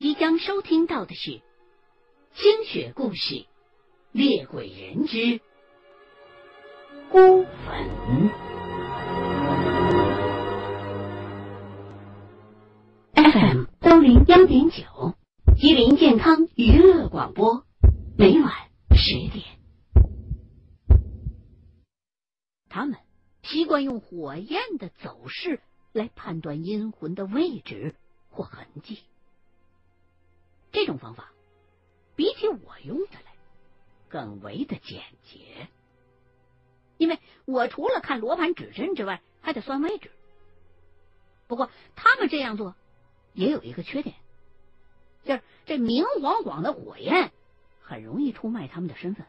即将收听到的是《清雪故事·猎鬼人之孤坟》，FM 幺零幺点九，吉林健康娱乐广播，每晚十点。他们习惯用火焰的走势来判断阴魂的位置或痕迹。这种方法比起我用的来更为的简洁，因为我除了看罗盘指针之外，还得算位置。不过他们这样做也有一个缺点，就是这明晃晃的火焰很容易出卖他们的身份。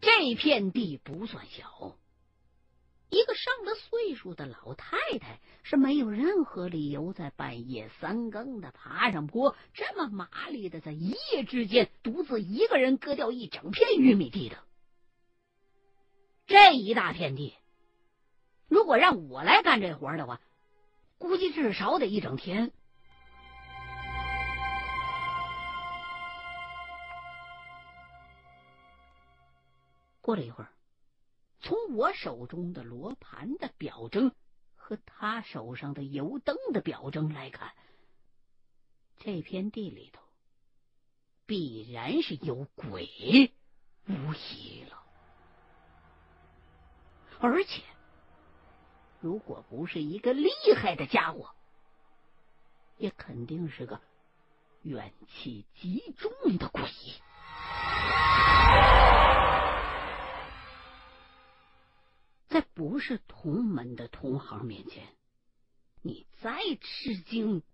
这片地不算小。一个上了岁数的老太太是没有任何理由在半夜三更的爬上坡，这么麻利的在一夜之间独自一个人割掉一整片玉米地的。这一大片地，如果让我来干这活的话，估计至少得一整天。过了一会儿。从我手中的罗盘的表征和他手上的油灯的表征来看，这片地里头必然是有鬼，无疑了。而且，如果不是一个厉害的家伙，也肯定是个怨气极重的鬼。在不是同门的同行面前，你再吃惊，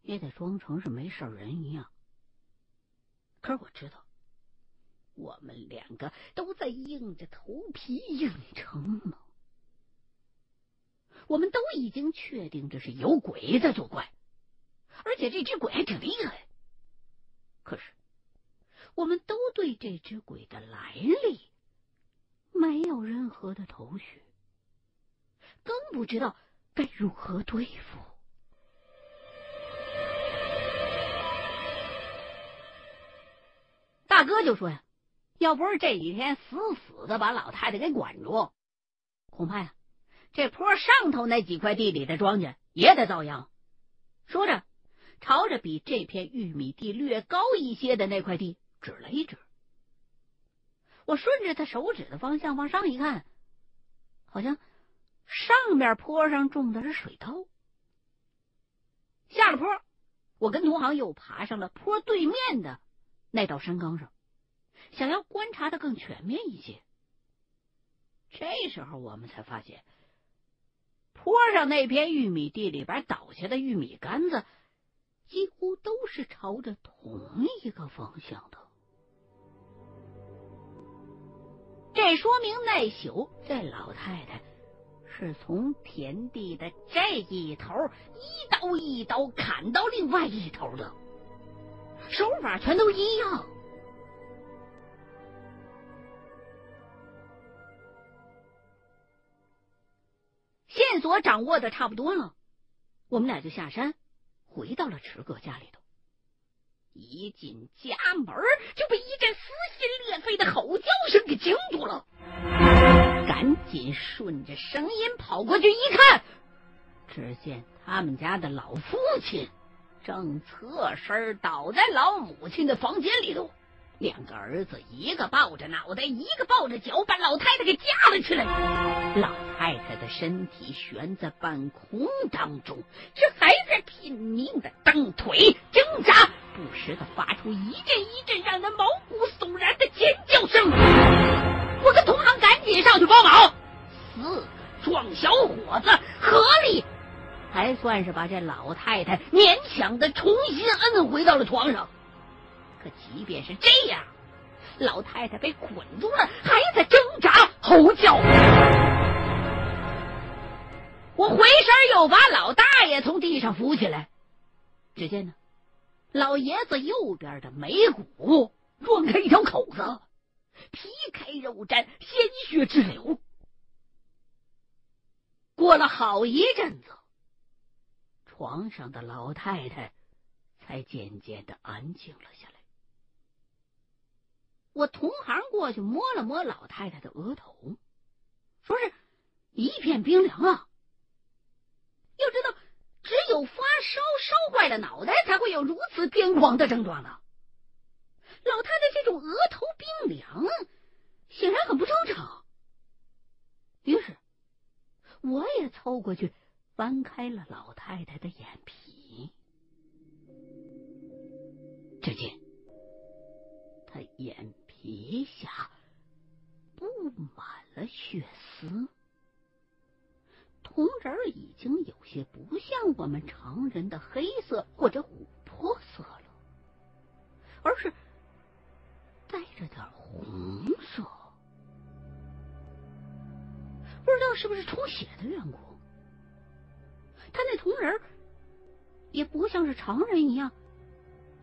也得装成是没事人一样。可是我知道，我们两个都在硬着头皮硬撑呢。我们都已经确定这是有鬼在作怪，而且这只鬼还挺厉害。可是，我们都对这只鬼的来历。没有任何的头绪，更不知道该如何对付。大哥就说呀：“要不是这几天死死的把老太太给管住，恐怕呀，这坡上头那几块地里的庄稼也得遭殃。”说着，朝着比这片玉米地略高一些的那块地指了一指。我顺着他手指的方向往上一看，好像上面坡上种的是水稻。下了坡，我跟同行又爬上了坡对面的那道山岗上，想要观察的更全面一些。这时候我们才发现，坡上那片玉米地里边倒下的玉米杆子，几乎都是朝着同一个方向的。这说明那宿这老太太是从田地的这一头一刀一刀砍到另外一头的，手法全都一样。线索掌握的差不多了，我们俩就下山，回到了池哥家里头。一进家门，就被一阵撕心裂肺的吼叫声给惊住了。赶紧顺着声音跑过去一看，只见他们家的老父亲正侧身倒在老母亲的房间里头，两个儿子一个抱着脑袋，一个抱着脚，把老太太给架了起来。老太太的身体悬在半空当中，却还在拼命的蹬腿挣扎。不时的发出一阵一阵让人毛骨悚然的尖叫声，我跟同行赶紧上去帮忙。四个壮小伙子合力，还算是把这老太太勉强的重新摁回到了床上。可即便是这样，老太太被捆住了，还在挣扎吼叫。我回身又把老大爷从地上扶起来，只见呢。老爷子右边的眉骨撞开一条口子，皮开肉绽，鲜血直流。过了好一阵子，床上的老太太才渐渐的安静了下来。我同行过去摸了摸老太太的额头，说是一片冰凉啊。要知道，只有发烧烧坏了脑袋，才会有如此癫狂的症状呢。老太太这种额头冰凉，显然很不正常。于是，我也凑过去翻开了老太太的眼皮，只见她眼皮下布满了血丝，瞳仁已经有些不像我们常人的黑色或者琥珀色了，而是。带着点红色，不知道是不是充血的缘故。他那铜人也不像是常人一样，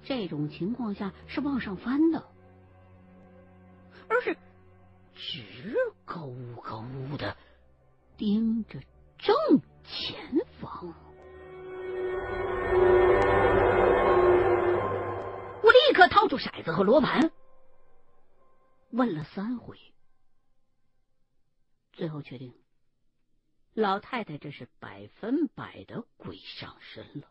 这种情况下是往上翻的，而是直勾勾的盯着正前方。我立刻掏出骰子和罗盘。问了三回，最后确定，老太太这是百分百的鬼上身了。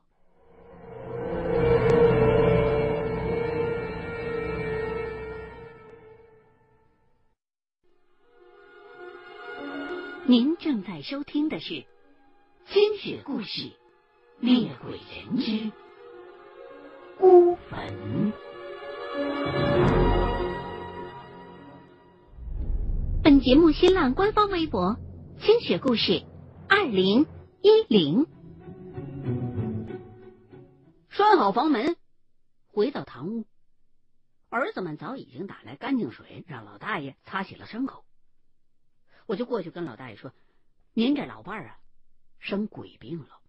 您正在收听的是《精血故事·猎鬼人之孤坟》。本节目新浪官方微博“清雪故事二零一零”。拴好房门，回到堂屋，儿子们早已经打来干净水，让老大爷擦洗了伤口。我就过去跟老大爷说：“您这老伴儿啊，生鬼病了，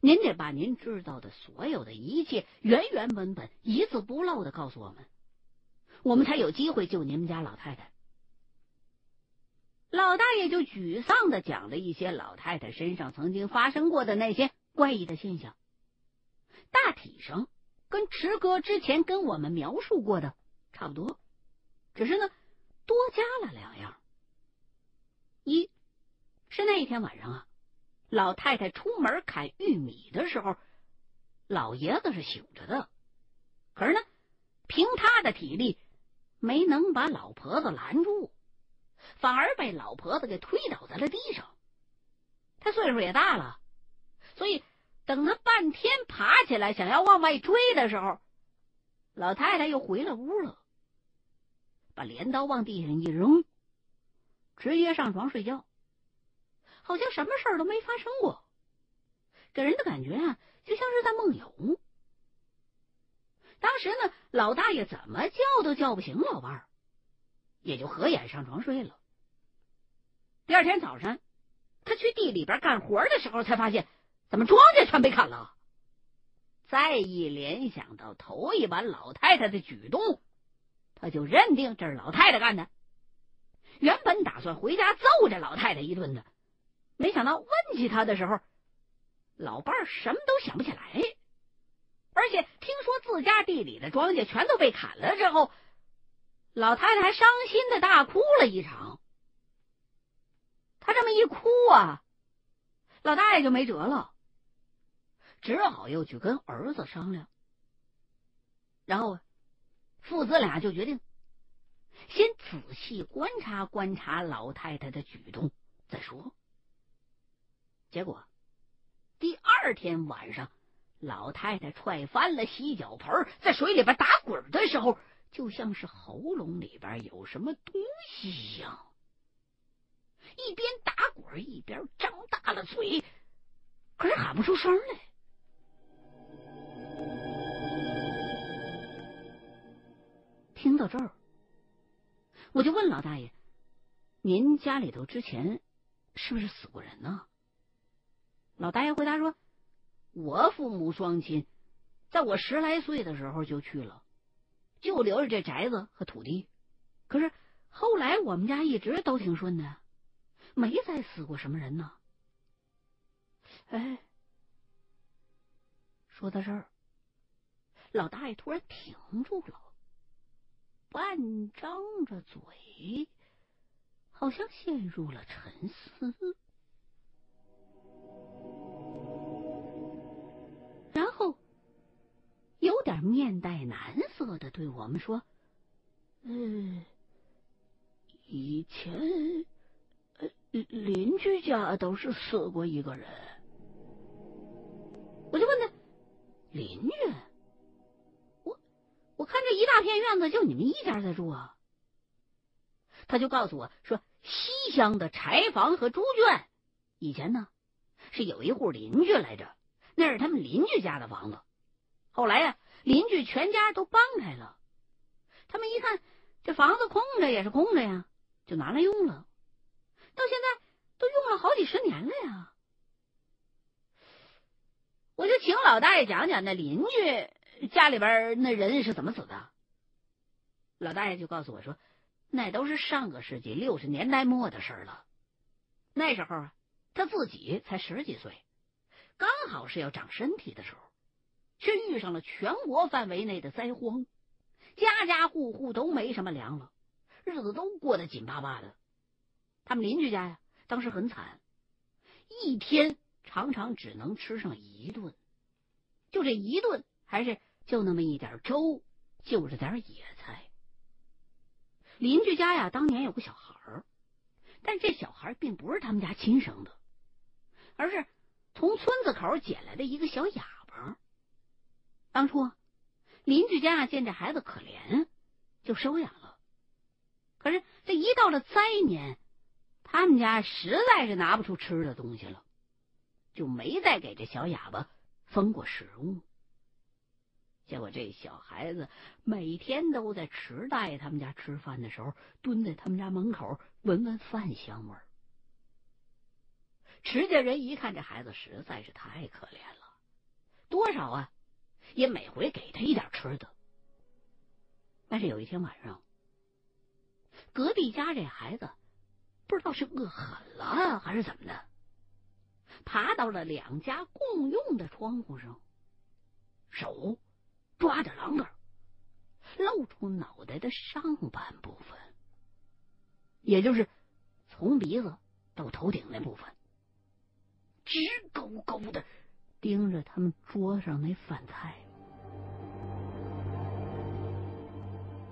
您得把您知道的所有的一切原原本本、一字不漏的告诉我们，我们才有机会救你们家老太太。”老大爷就沮丧的讲了一些老太太身上曾经发生过的那些怪异的现象，大体上跟池哥之前跟我们描述过的差不多，只是呢多加了两样。一是那一天晚上啊，老太太出门砍玉米的时候，老爷子是醒着的，可是呢，凭他的体力没能把老婆子拦住。反而被老婆子给推倒在了地上。他岁数也大了，所以等他半天爬起来想要往外追的时候，老太太又回了屋了，把镰刀往地上一扔，直接上床睡觉，好像什么事都没发生过，给人的感觉啊，就像是在梦游。当时呢，老大爷怎么叫都叫不醒老伴儿，也就合眼上床睡了。第二天早上，他去地里边干活的时候，才发现怎么庄稼全被砍了。再一联想到头一晚老太太的举动，他就认定这是老太太干的。原本打算回家揍这老太太一顿的，没想到问起他的时候，老伴儿什么都想不起来。而且听说自家地里的庄稼全都被砍了之后，老太太还伤心的大哭了一场。他这么一哭啊，老大爷就没辙了，只好又去跟儿子商量。然后父子俩就决定先仔细观察观察老太太的举动再说。结果第二天晚上，老太太踹翻了洗脚盆，在水里边打滚的时候，就像是喉咙里边有什么东西一样。一边打滚一边张大了嘴，可是喊不出声来。听到这儿，我就问老大爷：“您家里头之前是不是死过人呢？”老大爷回答说：“我父母双亲在我十来岁的时候就去了，就留着这宅子和土地。可是后来我们家一直都挺顺的。”没再死过什么人呢，哎，说到这儿，老大爷突然停住了，半张着嘴，好像陷入了沉思，然后有点面带难色的对我们说：“嗯，以前。”邻居家都是死过一个人，我就问他邻居，我看这一大片院子就你们一家在住啊，他就告诉我说，西乡的柴房和猪圈以前呢是有一户邻居来着，那是他们邻居家的房子，后来呀邻居全家都搬开了，他们一看这房子空着也是空着呀，就拿来用了。到现在都用了好几十年了呀！我就请老大爷讲讲那邻居家里边那人是怎么死的。老大爷就告诉我说，那都是上个世纪六十年代末的事了。那时候啊，他自己才十几岁，刚好是要长身体的时候，却遇上了全国范围内的灾荒，家家户户都没什么粮了，日子都过得紧巴巴的。他们邻居家呀，当时很惨，一天常常只能吃上一顿，就这一顿，还是就那么一点粥，就着点野菜。邻居家呀，当年有个小孩儿，但这小孩并不是他们家亲生的，而是从村子口捡来的一个小哑巴。当初邻居家见这孩子可怜，就收养了。可是这一到了灾年，他们家实在是拿不出吃的东西了，就没再给这小哑巴分过食物。结果这小孩子每天都在池大爷他们家吃饭的时候，蹲在他们家门口闻闻饭香味儿。池家人一看这孩子实在是太可怜了，多少啊，也每回给他一点吃的。但是有一天晚上，隔壁家这孩子。不知道是饿狠了还是怎么的，爬到了两家共用的窗户上，手抓着栏杆，露出脑袋的上半部分，也就是从鼻子到头顶那部分，直勾勾的盯着他们桌上那饭菜。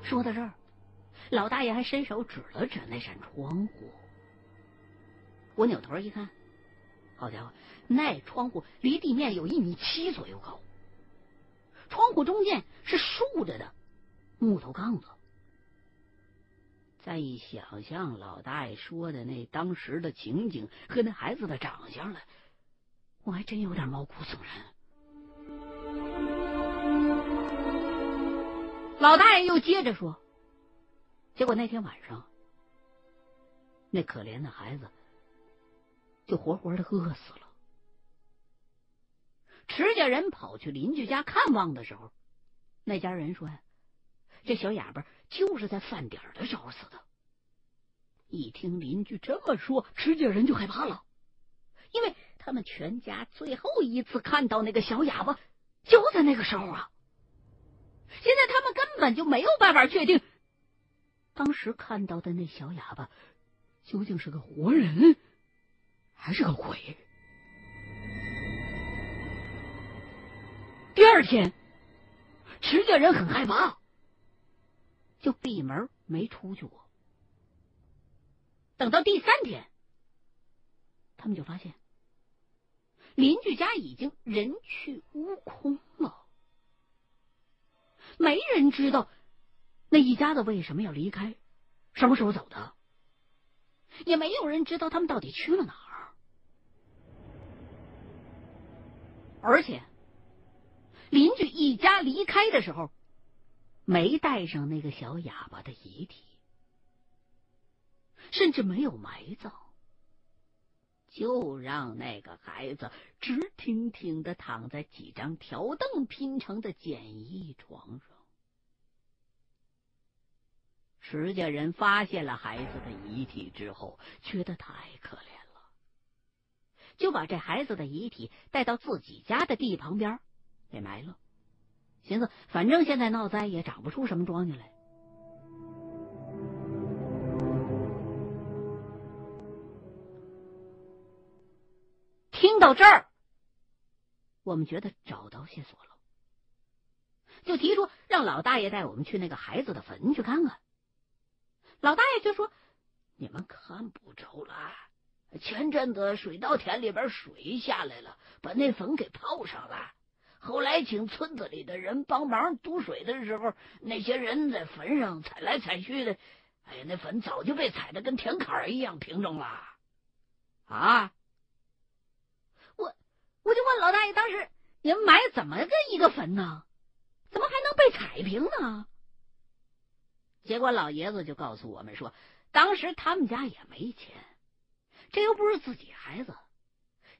说到这儿，老大爷还伸手指了指那扇窗户。我扭头一看，好家伙，那窗户离地面有一米七左右高，窗户中间是竖着的木头杠子。再一想象老大爷说的那当时的情景和那孩子的长相了，我还真有点毛骨悚然。老大爷又接着说：“结果那天晚上，那可怜的孩子。”就活活的饿死了。池家人跑去邻居家看望的时候，那家人说呀：“这小哑巴就是在饭点的时候死的。”一听邻居这么说，池家人就害怕了，因为他们全家最后一次看到那个小哑巴就在那个时候啊。现在他们根本就没有办法确定，当时看到的那小哑巴究竟是个活人。还是个鬼。第二天，池家人很害怕，就闭门没出去过。等到第三天，他们就发现邻居家已经人去屋空了，没人知道那一家子为什么要离开，什么时候走的，也没有人知道他们到底去了哪儿。而且，邻居一家离开的时候，没带上那个小哑巴的遗体，甚至没有埋葬，就让那个孩子直挺挺的躺在几张条凳拼成的简易床上。石家人发现了孩子的遗体之后，觉得太可怜了，就把这孩子的遗体带到自己家的地旁边给埋了。寻思，反正现在闹灾也长不出什么庄稼来。听到这儿，我们觉得找到线索了，就提出让老大爷带我们去那个孩子的坟去看看。老大爷就说：“你们看不着了，前阵子水稻田里边水下来了，把那坟给泡上了。”后来请村子里的人帮忙堵水的时候，那些人在坟上踩来踩去的，哎呀，那坟早就被踩的跟田坎一样平整了。啊！我我就问老大爷，当时你们埋怎么个一个坟呢？怎么还能被踩平呢？结果老爷子就告诉我们说，当时他们家也没钱，这又不是自己孩子，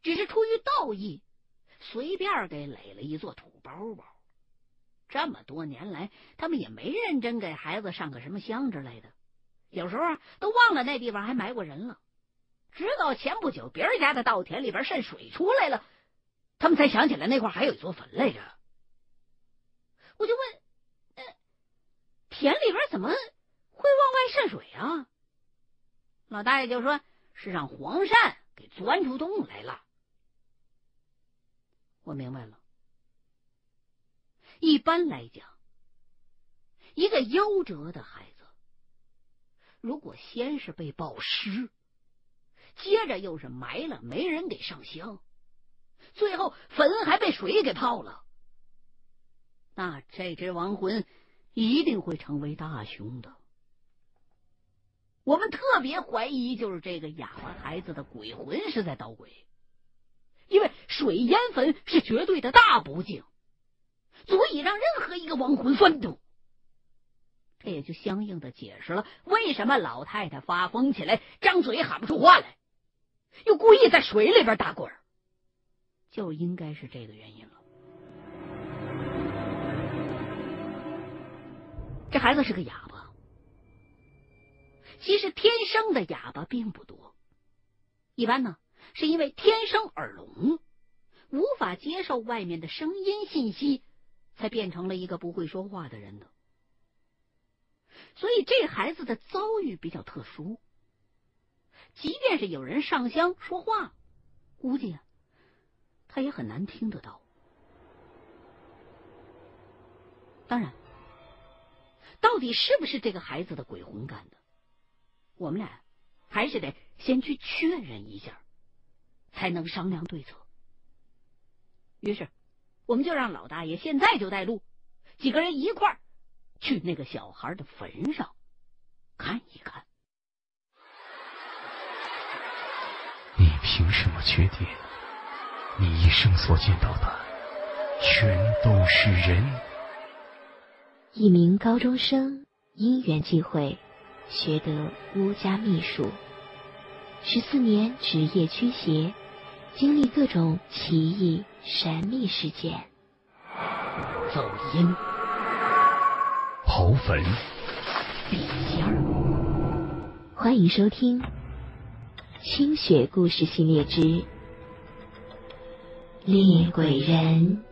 只是出于道义。随便给垒了一座土包包，这么多年来，他们也没认真给孩子上个什么香之类的，有时候啊，都忘了那地方还埋过人了。直到前不久，别人家的稻田里边渗水出来了，他们才想起来那块还有一座坟来着。我就问：“呃，田里边怎么会往外渗水啊？”老大爷就说：“是让黄鳝给钻出洞来了。”我明白了。一般来讲，一个夭折的孩子，如果先是被暴尸，接着又是埋了，没人给上香，最后坟还被水给泡了，那这只亡魂一定会成为大凶的。我们特别怀疑，就是这个哑巴孩子的鬼魂是在捣鬼。因为水淹坟是绝对的大不敬，足以让任何一个亡魂翻动。这也就相应的解释了为什么老太太发疯起来，张嘴喊不出话来，又故意在水里边打滚，就应该是这个原因了。这孩子是个哑巴，其实天生的哑巴并不多，一般呢。是因为天生耳聋，无法接受外面的声音信息，才变成了一个不会说话的人的。所以这孩子的遭遇比较特殊，即便是有人上香说话，估计啊，他也很难听得到。当然，到底是不是这个孩子的鬼魂干的，我们俩还是得先去确认一下。才能商量对策。于是，我们就让老大爷现在就带路，几个人一块儿去那个小孩的坟上看一看。你凭什么确定你一生所见到的全都是人？一名高中生因缘际会学得巫家秘术，十四年职业驱邪。经历各种奇异神秘事件，走音，刨坟，笔仙儿。欢迎收听《清雪故事系列之猎鬼人》。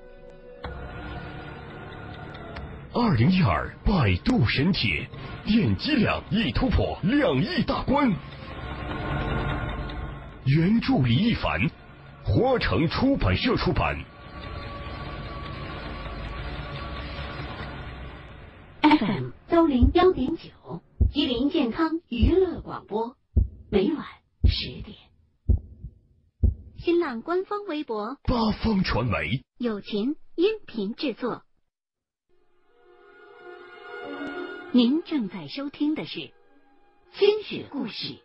二零一二百度神帖，点击量已突破两亿大关。原著李一凡。活城出版社出版，FM 幺零幺点九，吉林健康娱乐广播，每晚十点。新浪官方微博，八方传媒，友情音频制作。您正在收听的是《清雪故事·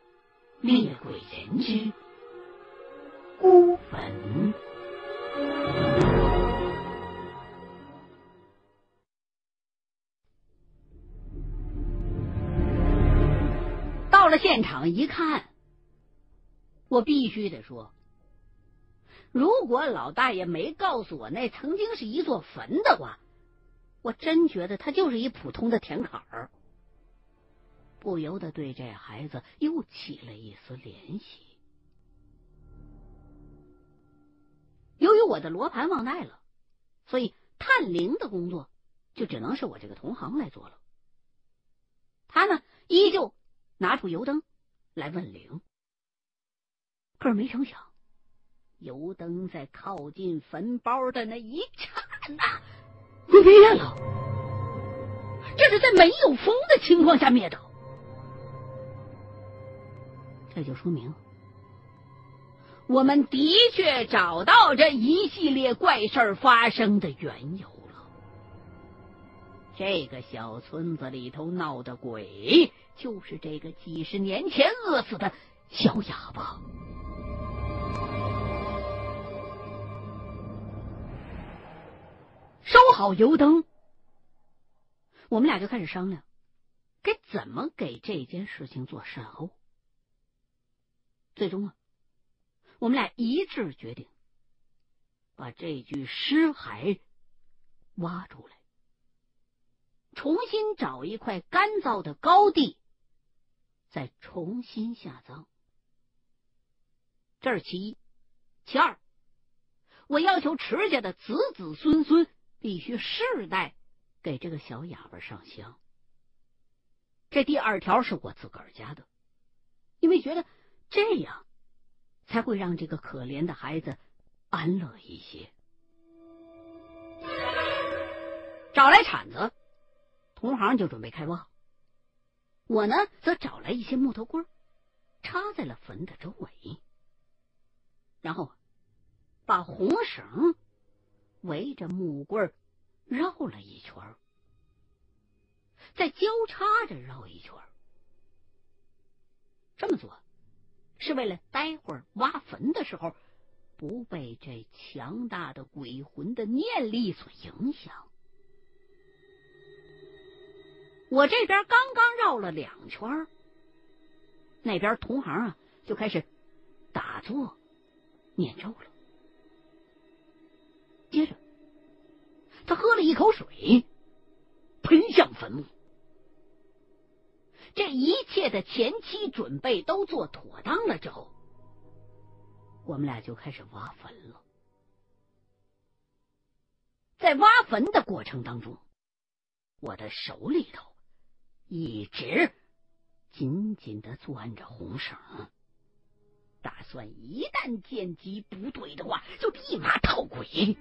猎鬼人之》。孤坟。到了现场一看，我必须得说，如果老大爷没告诉我那曾经是一座坟的话，我真觉得他就是一普通的田坎儿，不由得对这孩子又起了一丝怜惜。我的罗盘忘带了，所以探灵的工作就只能是我这个同行来做了。他呢，依旧拿出油灯来问灵，可是没成想，油灯在靠近坟包的那一刹那灭了。这是在没有风的情况下灭的，这就说明。我们的确找到这一系列怪事发生的缘由了。这个小村子里头闹的鬼，就是这个几十年前饿死的小哑巴。收好油灯，我们俩就开始商量，该怎么给这件事情做善后。最终啊。我们俩一致决定，把这具尸骸挖出来，重新找一块干燥的高地，再重新下葬。这是其一，其二，我要求池家的子子孙孙必须世代给这个小哑巴上香。这第二条是我自个儿家的，因为觉得这样。才会让这个可怜的孩子安乐一些。找来铲子，同行就准备开挖。我呢，则找来一些木头棍，插在了坟的周围，然后把红绳围着木棍绕了一圈，再交叉着绕一圈。这么做。是为了待会儿挖坟的时候不被这强大的鬼魂的念力所影响。我这边刚刚绕了两圈，那边同行啊就开始打坐念咒了。接着，他喝了一口水，喷向坟墓。这一切的前期准备都做妥当了之后，我们俩就开始挖坟了。在挖坟的过程当中，我的手里头一直紧紧的攥着红绳，打算一旦见机不对的话，就立马套鬼。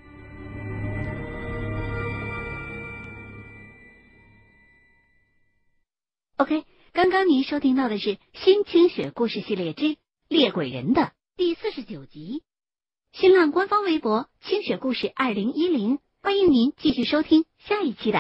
OK。刚刚您收听到的是《新清雪故事系列之猎鬼人》的第四十九集。新浪官方微博“清雪故事二零一零”，欢迎您继续收听下一期的。